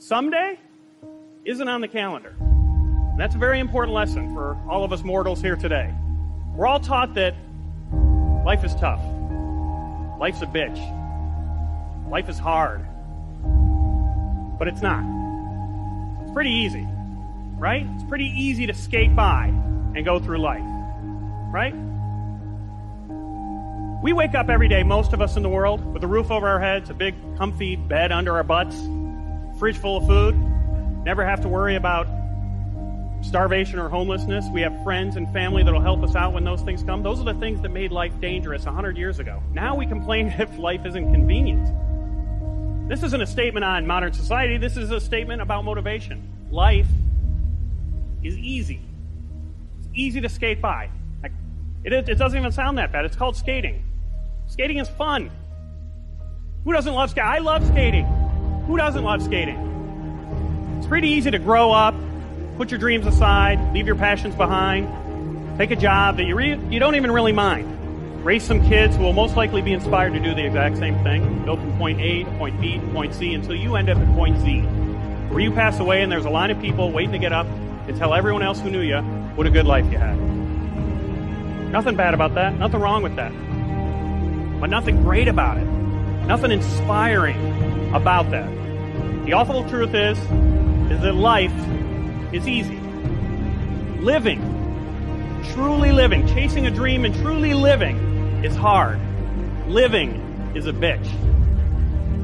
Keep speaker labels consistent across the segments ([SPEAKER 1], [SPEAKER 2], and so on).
[SPEAKER 1] someday isn't on the calendar. And that's a very important lesson for all of us mortals here today. We're all taught that life is tough. Life's a bitch. Life is hard. But it's not. It's pretty easy, right? It's pretty easy to skate by and go through life, right? We wake up every day, most of us in the world, with a roof over our heads, a big comfy bed under our butts, fridge full of food, never have to worry about starvation or homelessness. We have friends and family that'll help us out when those things come. Those are the things that made life dangerous 100 years ago. Now we complain if life isn't convenient. This isn't a statement on modern society, this is a statement about motivation. Life is easy. It's easy to skate by. It, it doesn't even sound that bad. It's called skating. Skating is fun. Who doesn't love skating? I love skating. Who doesn't love skating? It's pretty easy to grow up, put your dreams aside, leave your passions behind, take a job that you, re- you don't even really mind. Raise some kids who will most likely be inspired to do the exact same thing. Go from point A to point B to point C until you end up at point Z, where you pass away and there's a line of people waiting to get up and tell everyone else who knew you what a good life you had. Nothing bad about that. Nothing wrong with that. But nothing great about it. Nothing inspiring about that. The awful truth is, is that life is easy. Living, truly living, chasing a dream and truly living is hard. Living is a bitch.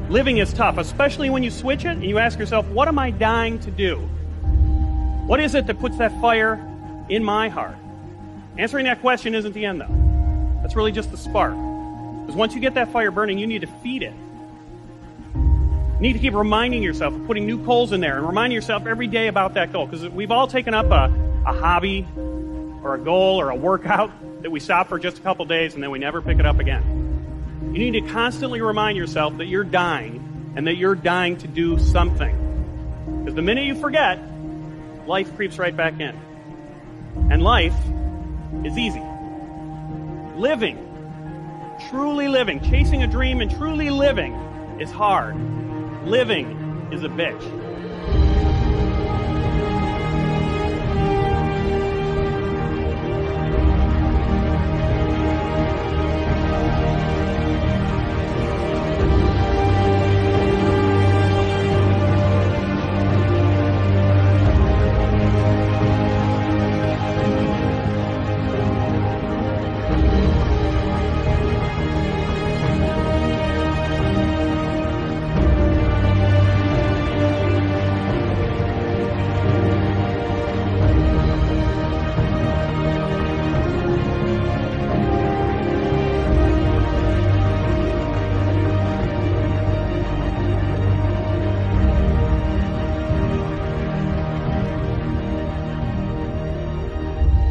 [SPEAKER 1] Living is tough, especially when you switch it and you ask yourself, what am I dying to do? What is it that puts that fire in my heart? Answering that question isn't the end, though. That's really just the spark. Because once you get that fire burning, you need to feed it. You need to keep reminding yourself of putting new coals in there and reminding yourself every day about that goal. Because we've all taken up a, a hobby or a goal or a workout that we stop for just a couple days and then we never pick it up again. You need to constantly remind yourself that you're dying and that you're dying to do something. Because the minute you forget, life creeps right back in. And life is easy. Living, truly living, chasing a dream and truly living is hard. Living is a bitch.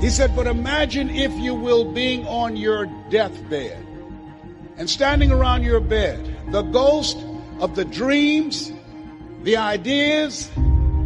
[SPEAKER 2] He said, But imagine, if you will, being on your deathbed and standing around your bed, the ghost of the dreams, the ideas,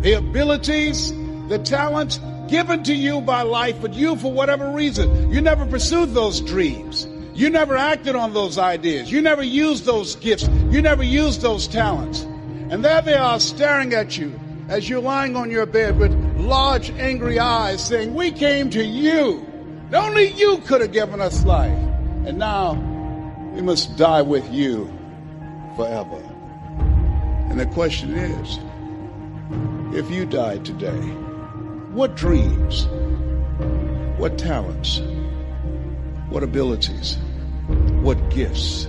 [SPEAKER 2] the abilities, the talents given to you by life, but you, for whatever reason, you never pursued those dreams. You never acted on those ideas. You never used those gifts. You never used those talents. And there they are staring at you as you're lying on your bed with large, angry eyes saying, We came to you. Only you could have given us life. And now we must die with you forever. And the question is if you died today, what dreams, what talents, what abilities, what gifts,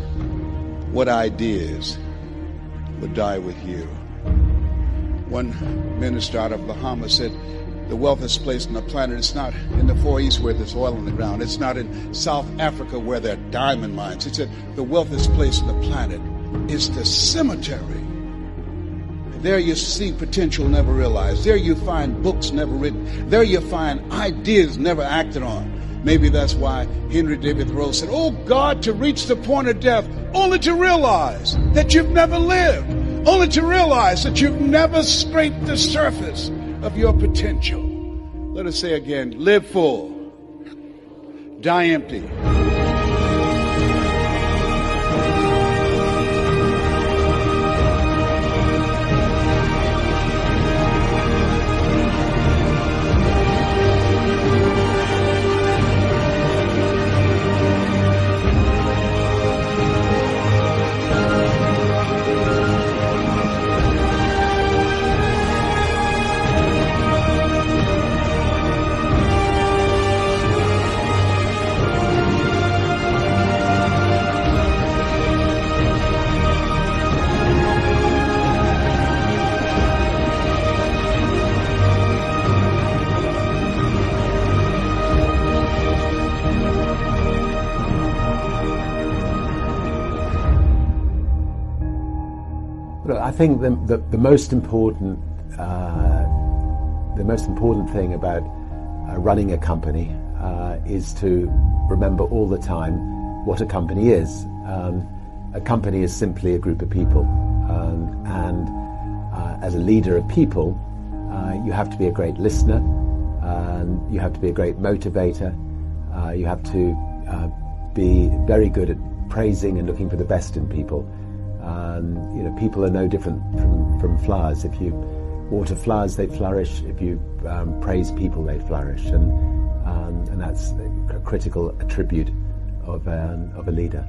[SPEAKER 2] what ideas would die with you? One minister out of Bahamas said, the wealthiest place on the planet is not in the Far East where there's oil in the ground. It's not in South Africa where there are diamond mines. He said the wealthiest place on the planet is the cemetery. There you see potential never realized. There you find books never written. There you find ideas never acted on. Maybe that's why Henry David Thoreau said, Oh God, to reach the point of death, only to realize that you've never lived only to realize that you've never scraped the surface of your potential. Let us say again live full, die empty.
[SPEAKER 3] Look, I think the, the, the most important uh, the most important thing about uh, running a company uh, is to remember all the time what a company is. Um, a company is simply a group of people, um, and uh, as a leader of people, uh, you have to be a great listener, um, you have to be a great motivator, uh, you have to be very good at praising and looking for the best in people. Um, you know, people are no different from, from flowers. If you water flowers, they flourish. If you um, praise people, they flourish. And, um, and that's a critical attribute of, um, of a leader.